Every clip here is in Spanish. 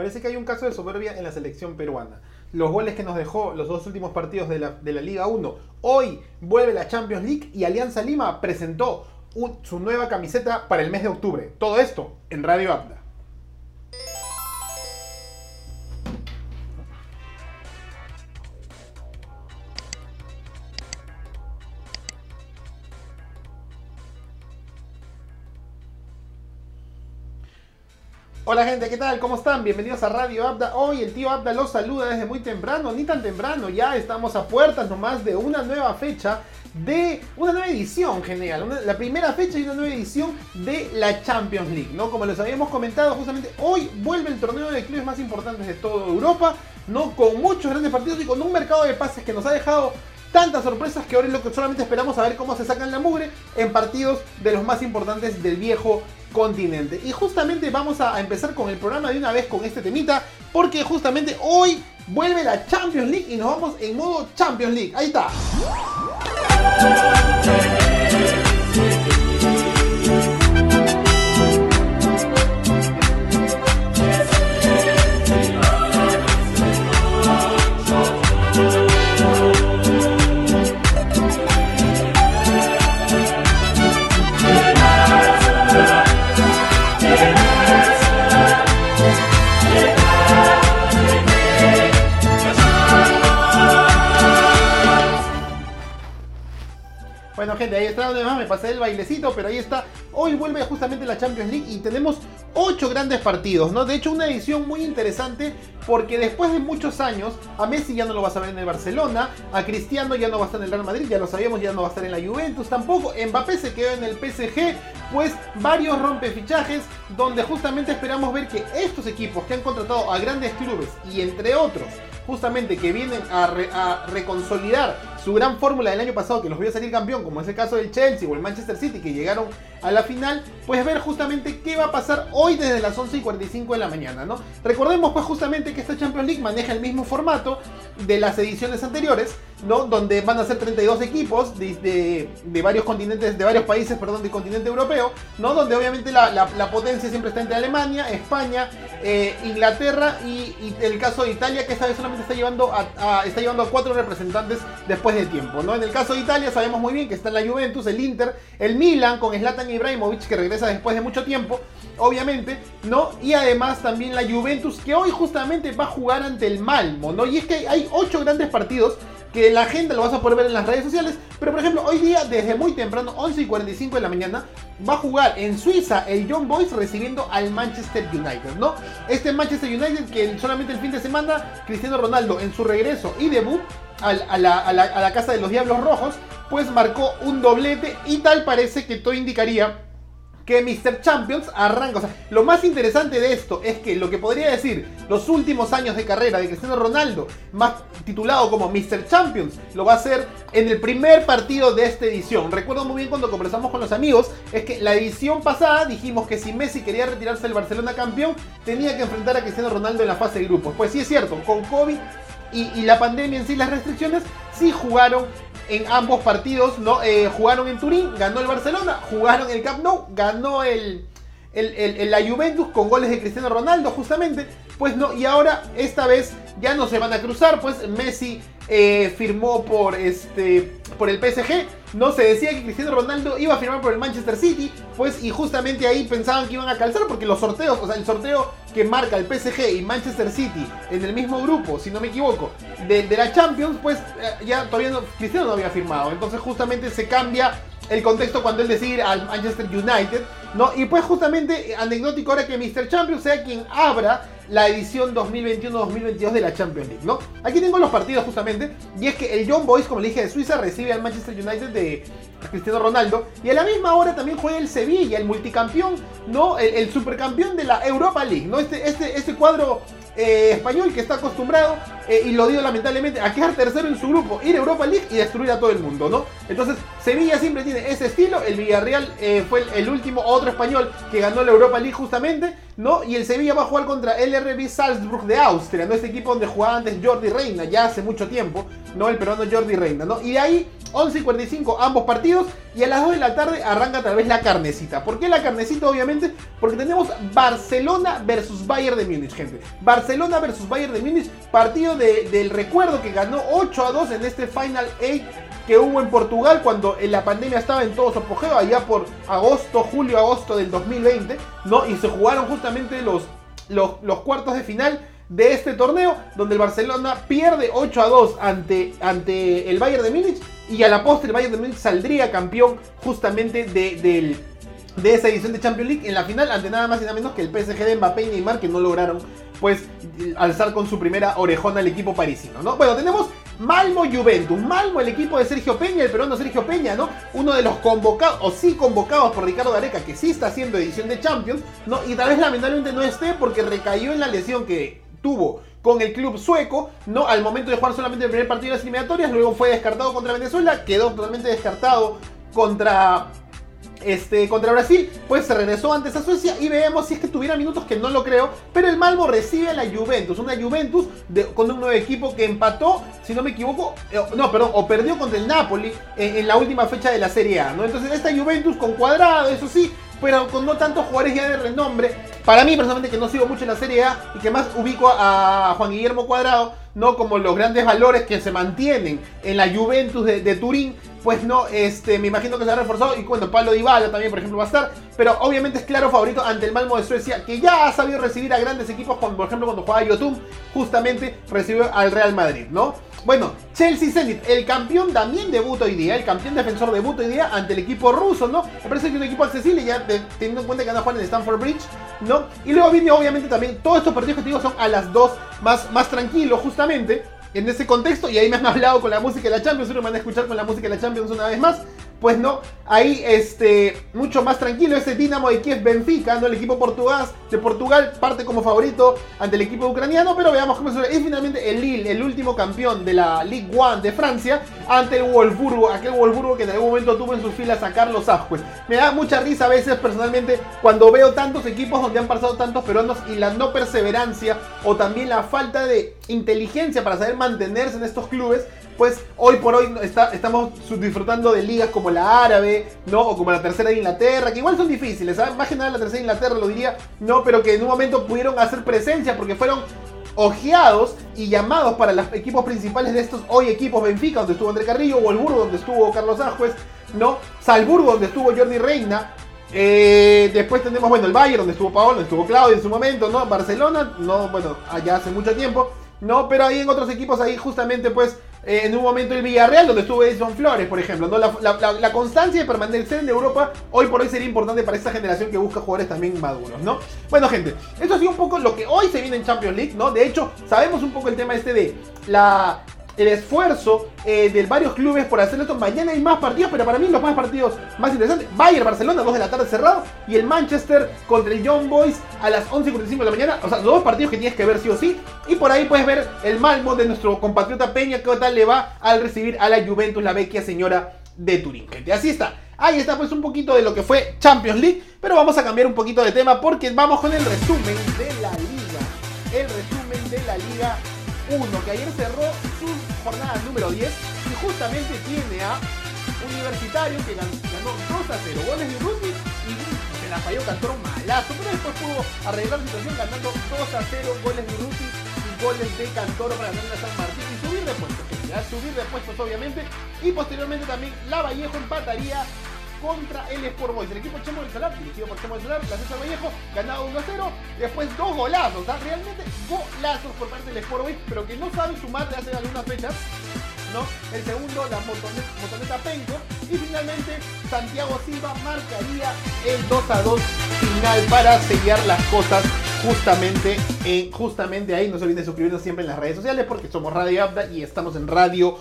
Parece que hay un caso de soberbia en la selección peruana. Los goles que nos dejó los dos últimos partidos de la, de la Liga 1. Hoy vuelve la Champions League y Alianza Lima presentó su nueva camiseta para el mes de octubre. Todo esto en Radio Abda. Hola gente, ¿qué tal? ¿Cómo están? Bienvenidos a Radio Abda. Hoy el tío Abda los saluda desde muy temprano, ni tan temprano, ya estamos a puertas nomás de una nueva fecha, de una nueva edición genial, la primera fecha y una nueva edición de la Champions League, ¿no? Como les habíamos comentado, justamente hoy vuelve el torneo de clubes más importantes de toda Europa, ¿no? Con muchos grandes partidos y con un mercado de pases que nos ha dejado tantas sorpresas que ahora es lo que solamente esperamos a ver cómo se sacan la mugre en partidos de los más importantes del viejo continente. Y justamente vamos a empezar con el programa de una vez con este temita, porque justamente hoy vuelve la Champions League y nos vamos en modo Champions League. Ahí está. Donde más me pasé el bailecito, pero ahí está. Hoy vuelve justamente la Champions League y tenemos 8 grandes partidos, ¿no? De hecho, una edición muy interesante porque después de muchos años, a Messi ya no lo vas a ver en el Barcelona, a Cristiano ya no va a estar en el Real Madrid, ya lo sabíamos, ya no va a estar en la Juventus tampoco. Mbappé se quedó en el PSG, pues varios rompefichajes donde justamente esperamos ver que estos equipos que han contratado a grandes clubes y entre otros justamente que vienen a reconsolidar su gran fórmula del año pasado que los vio salir campeón, como es el caso del Chelsea o el Manchester City que llegaron a la final, pues ver justamente qué va a pasar hoy desde las 11 y 45 de la mañana, ¿no? Recordemos pues justamente que esta Champions League maneja el mismo formato de las ediciones anteriores, ¿no? Donde van a ser 32 equipos de, de- varios continentes, de varios países, perdón, del continente europeo, ¿no? Donde obviamente la, la- la potencia siempre está entre Alemania, España, eh, Inglaterra y, el caso de Italia, que esta vez solamente está llevando a- está llevando a cuatro representantes después de tiempo, ¿no? En el caso de Italia sabemos muy bien que está la Juventus, el Inter, el Milan con Zlatan Ibrahimovic que regresa después de mucho tiempo, obviamente, ¿no? Y además también la Juventus que hoy justamente va a jugar ante el Malmo, ¿no? Y es que hay ocho grandes partidos que la gente lo vas a poder ver en las redes sociales, pero por ejemplo, hoy día desde muy temprano, 11 y 45 de la mañana, va a jugar en Suiza el Young Boys recibiendo al Manchester United, ¿no? Este Manchester United que solamente el fin de semana, Cristiano Ronaldo en su regreso y debut a la casa de los Diablos Rojos, pues marcó un doblete y tal parece que todo indicaría que Mr. Champions arranca. O sea, lo más interesante de esto es que lo que podría decir los últimos años de carrera de Cristiano Ronaldo, más titulado como Mr. Champions, lo va a hacer en el primer partido de esta edición. Recuerdo muy bien cuando conversamos con los amigos, es que la edición pasada dijimos que si Messi quería retirarse del Barcelona campeón, tenía que enfrentar a Cristiano Ronaldo en la fase de grupos. Pues sí es cierto, con COVID y, y la pandemia en sí, las restricciones, sí jugaron en ambos partidos, ¿no? Eh, jugaron en Turín, ganó el Barcelona, jugaron el Camp Nou, ganó el, el- el- la Juventus con goles de Cristiano Ronaldo, justamente. Pues no, y ahora esta vez ya no se van a cruzar, pues Messi eh, firmó por este por el PSG. No se decía que Cristiano Ronaldo iba a firmar por el Manchester City, pues y justamente ahí pensaban que iban a calzar porque los sorteos, o sea, el sorteo que marca el PSG y Manchester City en el mismo grupo, si no me equivoco, de, la Champions, pues eh, ya todavía no, Cristiano no había firmado. Entonces justamente se cambia el contexto cuando él decide ir al Manchester United, ¿no? Y pues justamente anecdótico ahora que Mr. Champions sea quien abra la edición 2021-2022 de la Champions League, ¿no? Aquí tengo los partidos justamente, y es que el Young Boys, como le dije, de Suiza recibe al Manchester United de Cristiano Ronaldo, y a la misma hora también juega el Sevilla, el multicampeón, ¿no? El, supercampeón de la Europa League, ¿no? Este, este, este cuadro eh, español que está acostumbrado, eh, y lo digo lamentablemente, a quedar tercero en su grupo, ir a Europa League y destruir a todo el mundo, ¿no? Entonces, Sevilla siempre tiene ese estilo, el Villarreal eh, fue el, el último otro español que ganó la Europa League justamente, ¿no? Y el Sevilla va a jugar contra el RB Salzburg de Austria, ¿no? Este equipo donde jugaba antes Jordi Reina, ya hace mucho tiempo, ¿no? El peruano Jordi Reina, ¿no? Y de ahí 11 y 45 ambos partidos y a las 2 de la tarde arranca tal vez la carnecita. ¿Por qué la carnecita? Obviamente porque tenemos Barcelona versus Bayern de Múnich, gente. Barcelona versus Bayern de Múnich, partido del recuerdo que ganó 8 a 2 en este Final 8 que hubo en Portugal cuando la pandemia estaba en todo su apogeo, allá por agosto, julio, agosto del 2020, ¿no? Y se jugaron justamente los, los cuartos de final de este torneo, donde el Barcelona pierde 8 a 2 ante, ante el Bayern de Múnich y a la postre el Bayern de Múnich saldría campeón justamente de, de esa edición de Champions League en la final ante nada más y nada menos que el PSG de Mbappé y Neymar que no lograron pues alzar con su primera orejona al equipo parisino, ¿no? Bueno, tenemos Malmo Juventus, Malmo el equipo de Sergio Peña, el peruano Sergio Peña, ¿no? Uno de los convocados, o sí convocados por Ricardo Gareca, que sí está haciendo edición de Champions, ¿no? Y tal vez lamentablemente no esté porque recayó en la lesión que tuvo con el club sueco, ¿no? Al momento de jugar solamente el primer partido de las eliminatorias, luego fue descartado contra Venezuela, quedó totalmente descartado contra este, contra Brasil, pues se regresó antes a Suecia y veamos si es que tuviera minutos que no lo creo, pero el Malmo recibe a la Juventus, una Juventus con un nuevo equipo que empató, si no me equivoco, eh, no, perdón, o perdió contra el Napoli en, la última fecha de la Serie A, ¿no? Entonces esta Juventus con cuadrado, eso sí, pero con no tantos jugadores ya de renombre. Para mí, personalmente, que no sigo mucho en la Serie A y que más ubico a Juan Guillermo Cuadrado, no como los grandes valores que se mantienen en la Juventus de, Turín, pues no, este, me imagino que se ha reforzado. Y cuando Pablo Dybala también, por ejemplo, va a estar. Pero obviamente es claro favorito ante el Malmo de Suecia, que ya ha sabido recibir a grandes equipos, como por ejemplo cuando jugaba Yotun, justamente recibió al Real Madrid, ¿no? Bueno, Chelsea Zenit, el campeón también debuta hoy día, el campeón defensor debuta hoy día ante el equipo ruso, ¿no? Me parece que un equipo accesible, ya teniendo en cuenta que anda jugando en Stanford Bridge, ¿no? Y luego viene obviamente también, todos estos partidos que te son a las 2 más, más tranquilos, justamente, en ese contexto, y ahí me han hablado con la música de la Champions, seguro me van a escuchar con la música de la Champions una vez más pues no, ahí este, mucho más tranquilo ese Dinamo de Kiev Benfica, ¿no? El equipo portugués de Portugal parte como favorito ante el equipo ucraniano, pero veamos cómo se es finalmente el Lille, el último campeón de la Ligue 1 de Francia, ante el Wolfsburgo, aquel Wolfsburgo que en algún momento tuvo en sus filas a Carlos Ascuez. Me da mucha risa a veces personalmente cuando veo tantos equipos donde han pasado tantos peruanos y la no perseverancia o también la falta de inteligencia para saber mantenerse en estos clubes pues hoy por hoy estamos disfrutando de ligas como la árabe, ¿no? O como la tercera de Inglaterra, que igual son difíciles, ¿sabes? Más que nada la tercera de Inglaterra lo diría, no, pero que en un momento pudieron hacer presencia porque fueron ojeados y llamados para los equipos principales de estos hoy equipos Benfica, donde estuvo André Carrillo, o el Burgo, donde estuvo Carlos Ájuez, ¿no? Salzburgo, donde estuvo Jordi Reina. Eh, después tenemos, bueno, el Bayern, donde estuvo Paolo, donde estuvo Claudio en su momento, ¿no? Barcelona, no, bueno, allá hace mucho tiempo, ¿no? Pero ahí en otros equipos, ahí justamente, pues, eh, en un momento el Villarreal, donde estuvo Edson Flores, por ejemplo. ¿no? La, constancia de permanecer en Europa hoy por hoy sería importante para esta generación que busca jugadores también maduros, ¿no? Bueno, gente, esto ha sido un poco lo que hoy se viene en Champions League, ¿no? De hecho, sabemos un poco el tema este de la el esfuerzo eh, de varios clubes por hacer esto. Mañana hay más partidos, pero para mí los más partidos más interesantes. Bayern Barcelona, 2 de la tarde cerrado. Y el Manchester contra el Young Boys a las 11.45 de la mañana. O sea, dos partidos que tienes que ver sí o sí. Y por ahí puedes ver el Malmo de nuestro compatriota Peña, que tal le va al recibir a la Juventus, la vecchia señora de Turín. Gente, así está. Ahí está pues un poquito de lo que fue Champions League. Pero vamos a cambiar un poquito de tema porque vamos con el resumen de la liga. El resumen de la liga 1, que ayer cerró su jornada número 10 y justamente tiene a Universitario que ganó, 2 a 0 goles de Urruti y se la falló Cantoro malazo, pero después pudo arreglar la situación ganando 2 a 0 goles de Urruti y goles de Cantoro para ganar a San Martín y subir de puestos, subir de puestos obviamente y posteriormente también La Vallejo empataría contra el Sport Boys. El equipo Chemo del Salar, dirigido por Chemo del Salar, la César Vallejo, ganado 1 a 0. Después dos golazos, ¿ah? realmente golazos por parte del Sport Boys, pero que no sabe sumar de hace algunas fechas. ¿no? El segundo, la motoneta, Penco. Y finalmente, Santiago Silva marcaría el 2 a 2 final para sellar las cosas justamente, en, justamente ahí. No se olviden de suscribirnos siempre en las redes sociales porque somos Radio Abda y estamos en Radio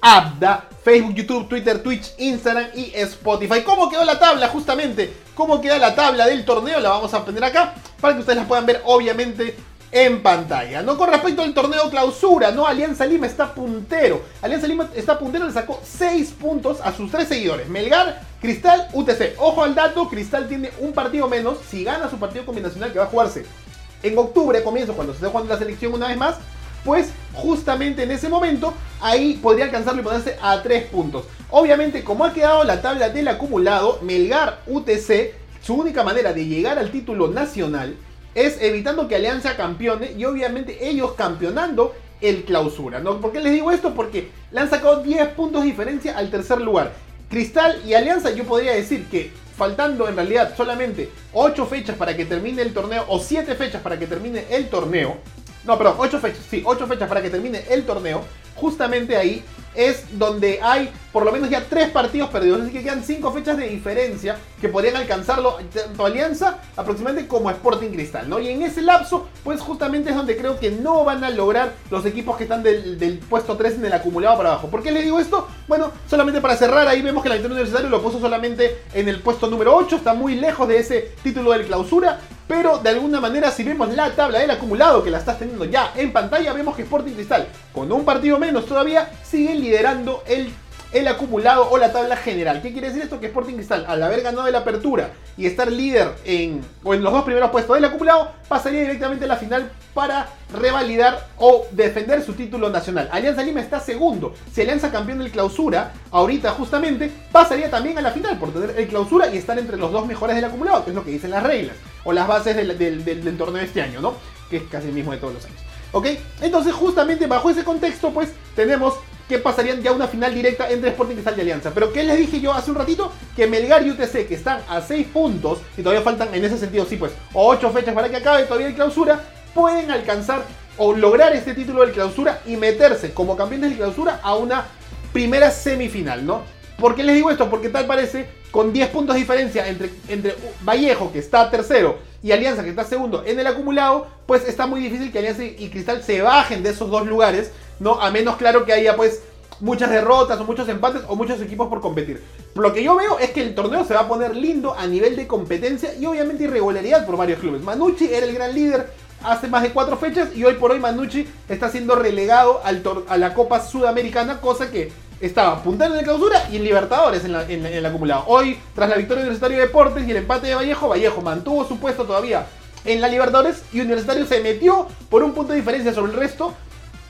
Abda, Facebook, YouTube, Twitter, Twitch, Instagram y Spotify. ¿Cómo quedó la tabla justamente? ¿Cómo queda la tabla del torneo? La vamos a poner acá para que ustedes la puedan ver obviamente en pantalla. ¿no? Con respecto al torneo clausura, ¿no? Alianza Lima está puntero. Alianza Lima está puntero, le sacó 6 puntos a sus 3 seguidores. Melgar, Cristal, UTC. Ojo al dato, Cristal tiene un partido menos. Si gana su partido combinacional que va a jugarse en octubre, comienzo, cuando se esté jugando la selección una vez más, pues justamente en ese momento ahí podría alcanzarlo y ponerse a 3 puntos. Obviamente, como ha quedado la tabla del acumulado, Melgar UTC, su única manera de llegar al título nacional es evitando que Alianza campeone y obviamente ellos campeonando el clausura. ¿no? ¿Por qué les digo esto? Porque le han sacado 10 puntos de diferencia al tercer lugar. Cristal y Alianza yo podría decir que faltando en realidad solamente 8 fechas para que termine el torneo o 7 fechas para que termine el torneo. No, perdón, 8 fechas, sí, 8 fechas para que termine el torneo. Justamente ahí es donde hay por lo menos ya tres partidos perdidos. Así que quedan cinco fechas de diferencia que podrían alcanzarlo tanto Alianza aproximadamente como Sporting Cristal. ¿no? Y en ese lapso, pues justamente es donde creo que no van a lograr los equipos que están del, puesto 3 en el acumulado para abajo. ¿Por qué le digo esto? Bueno, solamente para cerrar, ahí vemos que la Victoria Universitario lo puso solamente en el puesto número 8. Está muy lejos de ese título del clausura. Pero de alguna manera, si vemos la tabla del acumulado que la estás teniendo ya en pantalla, vemos que Sporting Cristal, con un partido menos todavía, sigue liderando el el acumulado o la tabla general. ¿Qué quiere decir esto? Que Sporting Cristal, al haber ganado la apertura y estar líder en, o en los dos primeros puestos del acumulado, pasaría directamente a la final para revalidar o defender su título nacional. Alianza Lima está segundo. Si Alianza campeón del clausura, ahorita justamente, pasaría también a la final por tener el clausura y estar entre los dos mejores del acumulado, que es lo que dicen las reglas o las bases del, del torneo de este año, ¿no? Que es casi el mismo de todos los años. ¿Ok? Entonces, justamente bajo ese contexto, pues tenemos que pasarían ya una final directa entre Sporting Cristal y Alianza. Pero ¿qué les dije yo hace un ratito? Que Melgar y UTC, que están a 6 puntos, y todavía faltan en ese sentido, sí, pues, 8 fechas para que acabe todavía el clausura, pueden alcanzar o lograr este título del clausura y meterse como campeones de clausura a una primera semifinal, ¿no? ¿Por qué les digo esto? Porque tal parece, con 10 puntos de diferencia entre, entre Vallejo, que está tercero, y Alianza, que está segundo en el acumulado, pues está muy difícil que Alianza y Cristal se bajen de esos dos lugares ¿no? A menos claro que haya pues muchas derrotas o muchos empates o muchos equipos por competir. Lo que yo veo es que el torneo se va a poner lindo a nivel de competencia y obviamente irregularidad por varios clubes. Manucci era el gran líder hace más de cuatro fechas y hoy por hoy Manucci está siendo relegado al a la Copa Sudamericana, cosa que estaba apuntando en la clausura y en Libertadores en, en el acumulado. Hoy, tras la victoria de Universitario de Deportes y el empate de Vallejo, Vallejo mantuvo su puesto todavía en la Libertadores y Universitario se metió por un punto de diferencia sobre el resto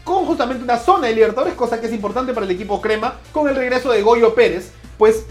con justamente una zona de Libertadores, cosa que es importante para el equipo Crema, con el regreso de Goyo Pérez, pues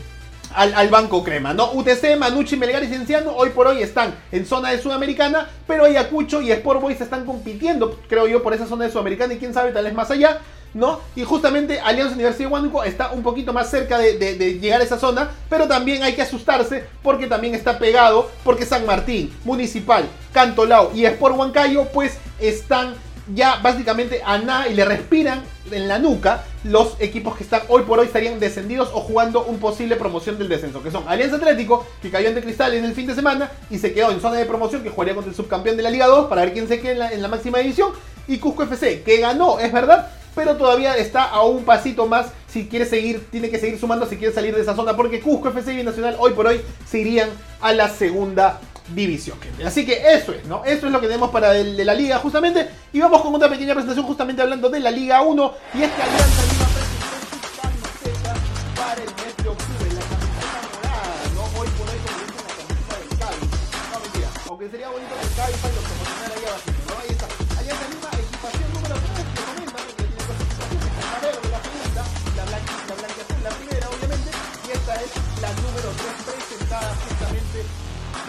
al, banco crema, ¿no? UTC, Manucci, Melgar y Cienciano hoy por hoy están en zona de Sudamericana, pero Ayacucho y Sport Boys están compitiendo, creo yo, por esa zona de Sudamericana y quién sabe, tal vez más allá, ¿no? Y justamente Alianza Universidad de Huánuco está un poquito más cerca de, de, llegar a esa zona, pero también hay que asustarse porque también está pegado, porque San Martín, Municipal, Cantolao y Sport Huancayo, pues están ya básicamente a nada y le respiran en la nuca los equipos que están hoy por hoy estarían descendidos o jugando un posible promoción del descenso, que son Alianza Atlético, que cayó ante Cristal en el fin de semana y se quedó en zona de promoción, que jugaría contra el subcampeón de la Liga 2 para ver quién se queda en la, máxima división, y Cusco FC, que ganó, es verdad, pero todavía está a un pasito más. Si quiere seguir, tiene que seguir sumando si quiere salir de esa zona, porque Cusco FC y Nacional hoy por hoy se irían a la segunda división, Así que eso es, ¿no? Eso es lo que tenemos para el de la liga justamente. Y vamos con otra pequeña presentación justamente hablando de la Liga 1. Y es que Alianza Lima presentó su para el mes de octubre. La camiseta morada, ¿no? Hoy por hoy como dicen la camiseta del Cádiz. No, mentira. Aunque sería bonito que el Cádiz para lo promocionar ahí abajo, ¿no? Ahí está. Alianza Lima, equipación número 3 que comenta, que tiene equipaciones. La verde, la segunda, la blanca, la la primera, obviamente. Y esta es la número 3 presentada justamente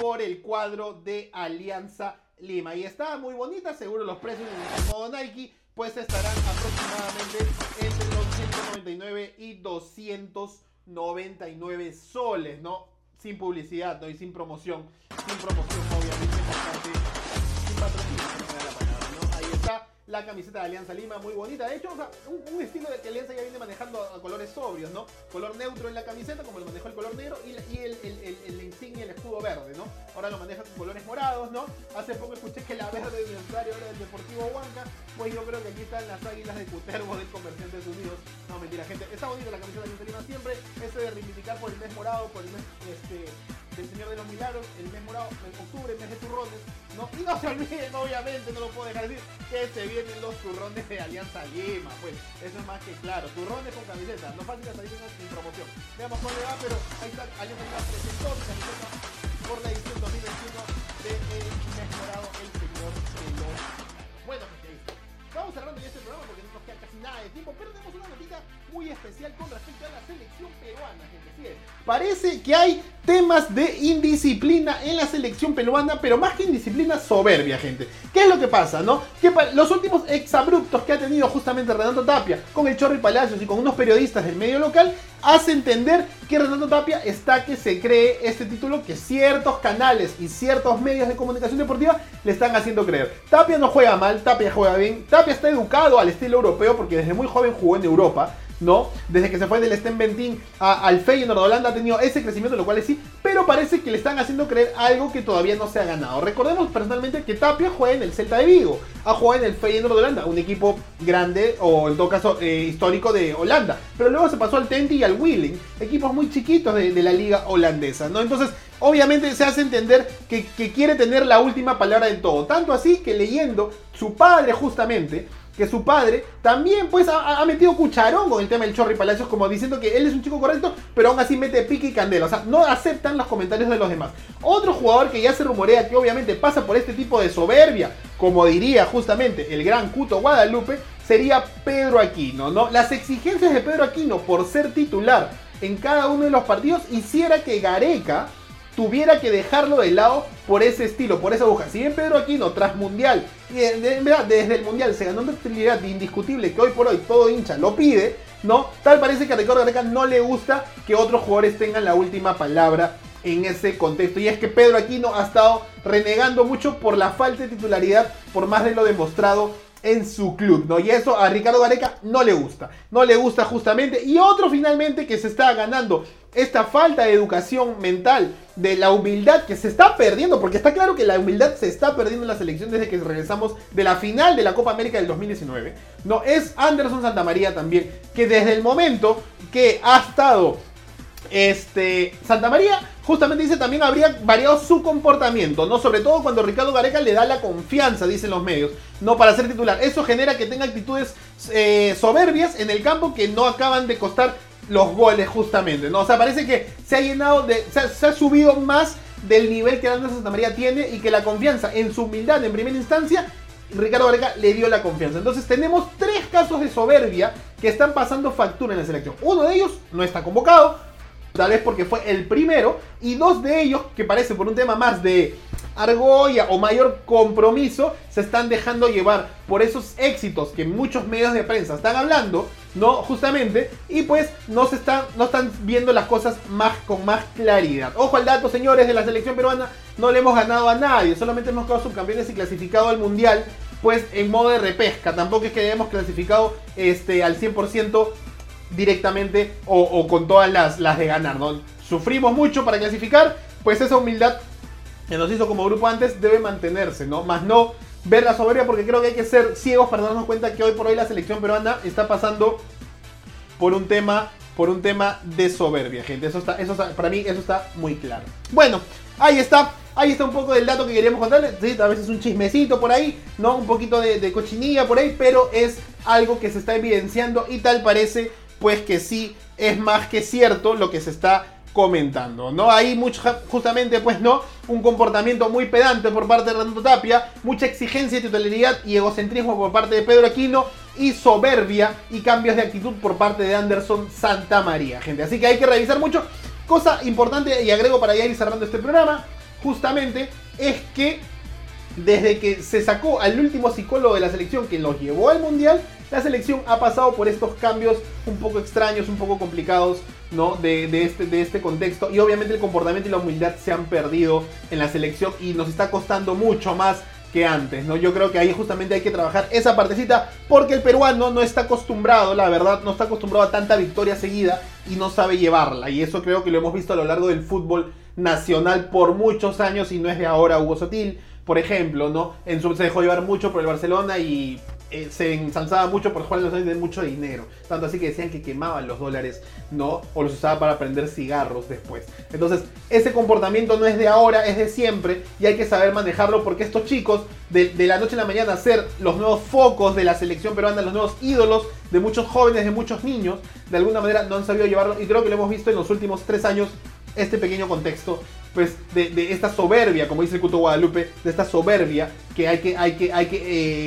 por el cuadro de Alianza Lima. Y está muy bonita, seguro los precios en modo Nike pues estarán aproximadamente entre los 199 y 299 soles, ¿no? Sin publicidad, ¿no? Y sin promoción, sin promoción obviamente sin patrocinio, la camiseta de Alianza Lima, muy bonita. De hecho, un, estilo de que Alianza ya viene manejando a, colores sobrios, ¿no? Color neutro en la camiseta, como lo manejó el color negro, y, el, el, el, insignia, el escudo verde, ¿no? Ahora lo maneja con colores morados, ¿no? Hace poco escuché que la verde del usuario era del Deportivo Huanca, pues yo creo que aquí están las águilas de Cutervo del Comerciantes Unidos. No, mentira, gente. Está bonita la camiseta de Alianza Lima siempre. Ese de reivindicar por el mes morado, por el mes este, del Señor de los Milagros, el mes morado, en octubre, el mes de turrones, ¿no? Y no se olviden, obviamente, no lo puedo dejar de decir, que se vienen los turrones de Alianza Lima, pues, eso es más que claro, turrones con camiseta, no fácil salir sin promoción. Veamos cómo le va, pero ahí está, Alianza Lima presentó su camiseta por la edición 2021 de el mes morado, el Señor de los Milagros. Bueno, gente, vamos cerrando ya este nada de tiempo, pero tenemos una notita muy especial con respecto a la selección peruana, gente. Parece que hay temas de indisciplina en la selección peruana, pero más que indisciplina, soberbia, gente. ¿Qué es lo que pasa, no? Que los últimos exabruptos que ha tenido justamente Renato Tapia con el Chorri Palacios y con unos periodistas del medio local hace entender que Renato Tapia está que se cree este título que ciertos canales y ciertos medios de comunicación deportiva le están haciendo creer. Tapia no juega mal, Tapia juega bien, Tapia está educado al estilo europeo porque desde muy joven jugó en Europa. ¿No? Desde que se fue del Sten Bentín al Feyenoord de Holanda ha tenido ese crecimiento, lo cual es sí, pero parece que le están haciendo creer algo que todavía no se ha ganado. Recordemos personalmente que Tapia juega en el Celta de Vigo, ha jugado en el Feyenoord de Holanda, un equipo grande o en todo caso eh, histórico de Holanda, pero luego se pasó al Tenti y al Willing, equipos muy chiquitos de, la liga holandesa, ¿no? Entonces, obviamente se hace entender que, que quiere tener la última palabra en todo, tanto así que leyendo su padre justamente que su padre también pues ha, metido cucharón con el tema del Chorri Palacios como diciendo que él es un chico correcto, pero aún así mete pique y candela. O sea, no aceptan los comentarios de los demás. Otro jugador que ya se rumorea que obviamente pasa por este tipo de soberbia, como diría justamente el gran Cuto Guadalupe, sería Pedro Aquino, ¿no? Las exigencias de Pedro Aquino por ser titular en cada uno de los partidos hiciera que Gareca tuviera que dejarlo de lado por ese estilo, por esa aguja. Si bien Pedro Aquino, tras Mundial, y en desde el Mundial se ganó una utilidad indiscutible que hoy por hoy todo hincha lo pide, ¿no? Tal parece que a Ricardo Gareca no le gusta que otros jugadores tengan la última palabra en ese contexto. Y es que Pedro Aquino ha estado renegando mucho por la falta de titularidad, por más de lo demostrado en su club, ¿no? Y eso a Ricardo Gareca no le gusta. No le gusta justamente. Y otro finalmente que se está ganando esta falta de educación mental, de la humildad que se está perdiendo, porque está claro que la humildad se está perdiendo en la selección desde que regresamos de la final de la Copa América del 2019. No, es Anderson Santamaría también, que desde el momento que ha estado este, Santa María justamente dice también habría variado su comportamiento, ¿no? Sobre todo cuando Ricardo Gareca le da la confianza, dicen los medios, no para ser titular. Eso genera que tenga actitudes eh, soberbias en el campo que no acaban de costar los goles justamente, ¿no? O sea, parece que se ha llenado de, se ha, subido más del nivel que Anderson Santa María tiene y que la confianza en su humildad en primera instancia Ricardo Gareca le dio la confianza. Entonces tenemos tres casos de soberbia que están pasando factura en la selección. Uno de ellos no está convocado, tal vez porque fue el primero, y dos de ellos, que parece por un tema más de argolla o mayor compromiso, se están dejando llevar por esos éxitos que muchos medios de prensa están hablando, ¿no? Justamente, y pues no, se están, no están viendo las cosas más, con más claridad. Ojo al dato, señores, de la selección peruana, no le hemos ganado a nadie, solamente hemos quedado subcampeones y clasificado al Mundial, pues en modo de repesca, tampoco es que hayamos clasificado este, al 100% directamente o, con todas las, las de ganar, ¿no? Sufrimos mucho para clasificar, pues esa humildad que nos hizo como grupo antes debe mantenerse, ¿no? Más no ver la soberbia porque creo que hay que ser ciegos para darnos cuenta que hoy por hoy la selección peruana está pasando por un tema por un tema de soberbia, gente. Eso está, eso para mí eso está muy claro. Bueno, ahí está. Ahí está un poco del dato que queríamos contarles. Sí, a veces un chismecito por ahí, ¿no? Un poquito de, de cochinilla por ahí, pero es algo que se está evidenciando y tal parece pues que sí es más que cierto lo que se está comentando, ¿no? Hay mucho, justamente, pues, ¿no? Un comportamiento muy pedante por parte de Renato Tapia, mucha exigencia de titularidad y egocentrismo por parte de Pedro Aquino y soberbia y cambios de actitud por parte de Anderson Santa María, gente. Así que hay que revisar mucho. Cosa importante y agrego para ya ir cerrando este programa, justamente, es que desde que se sacó al último psicólogo de la selección que los llevó al mundial, la selección ha pasado por estos cambios un poco extraños, un poco complicados, ¿no? De, este, de este contexto. Y obviamente el comportamiento y la humildad se han perdido en la selección y nos está costando mucho más que antes, ¿no? Yo creo que ahí justamente hay que trabajar esa partecita porque el peruano no está acostumbrado, la verdad, no está acostumbrado a tanta victoria seguida y no sabe llevarla. Y eso creo que lo hemos visto a lo largo del fútbol nacional por muchos años y no es de ahora Hugo Sotil, por ejemplo, ¿no? En su se dejó llevar mucho por el Barcelona y eh, se ensalzaba mucho por jugar en los años de mucho dinero. Tanto así que decían que quemaban los dólares, ¿no? O los usaba para prender cigarros después. Entonces, ese comportamiento no es de ahora, es de siempre. Y hay que saber manejarlo porque estos chicos, de, la noche a la mañana, ser los nuevos focos de la selección peruana, los nuevos ídolos de muchos jóvenes, de muchos niños, de alguna manera no han sabido llevarlo. Y creo que lo hemos visto en los últimos tres años, este pequeño contexto pues de, esta soberbia, como dice el Cuto Guadalupe, de esta soberbia que hay que, hay que, hay que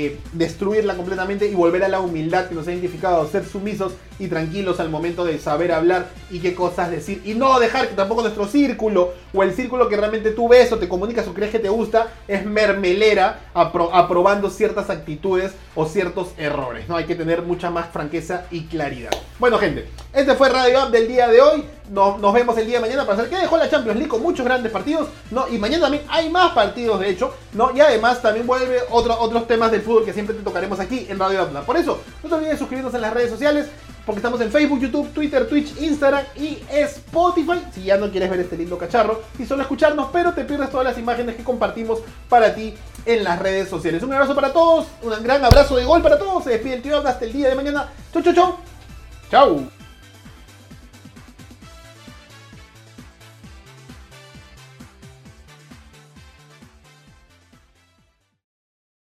eh, destruirla completamente y volver a la humildad que nos ha identificado, ser sumisos y tranquilos al momento de saber hablar y qué cosas decir. Y no dejar que tampoco nuestro círculo o el círculo que realmente tú ves o te comunicas o crees que te gusta es mermelera aprobando ciertas actitudes o ciertos errores. ¿no? Hay que tener mucha más franqueza y claridad. Bueno, gente, este fue Radio Up del día de hoy. Nos, nos, vemos el día de mañana para saber qué dejó la Champions League con muchos grandes partidos. ¿no? Y mañana también hay más partidos, de hecho. ¿no? Y además también vuelve otro, otros temas del fútbol que siempre te tocaremos aquí en Radio Up. Por eso, no te olvides de suscribirnos en las redes sociales porque estamos en Facebook, YouTube, Twitter, Twitch, Instagram y Spotify. Si ya no quieres ver este lindo cacharro y solo escucharnos, pero te pierdes todas las imágenes que compartimos para ti en las redes sociales. Un abrazo para todos, un gran abrazo de gol para todos. Se despide el tío hasta el día de mañana. Chau, chau, chau. Chau.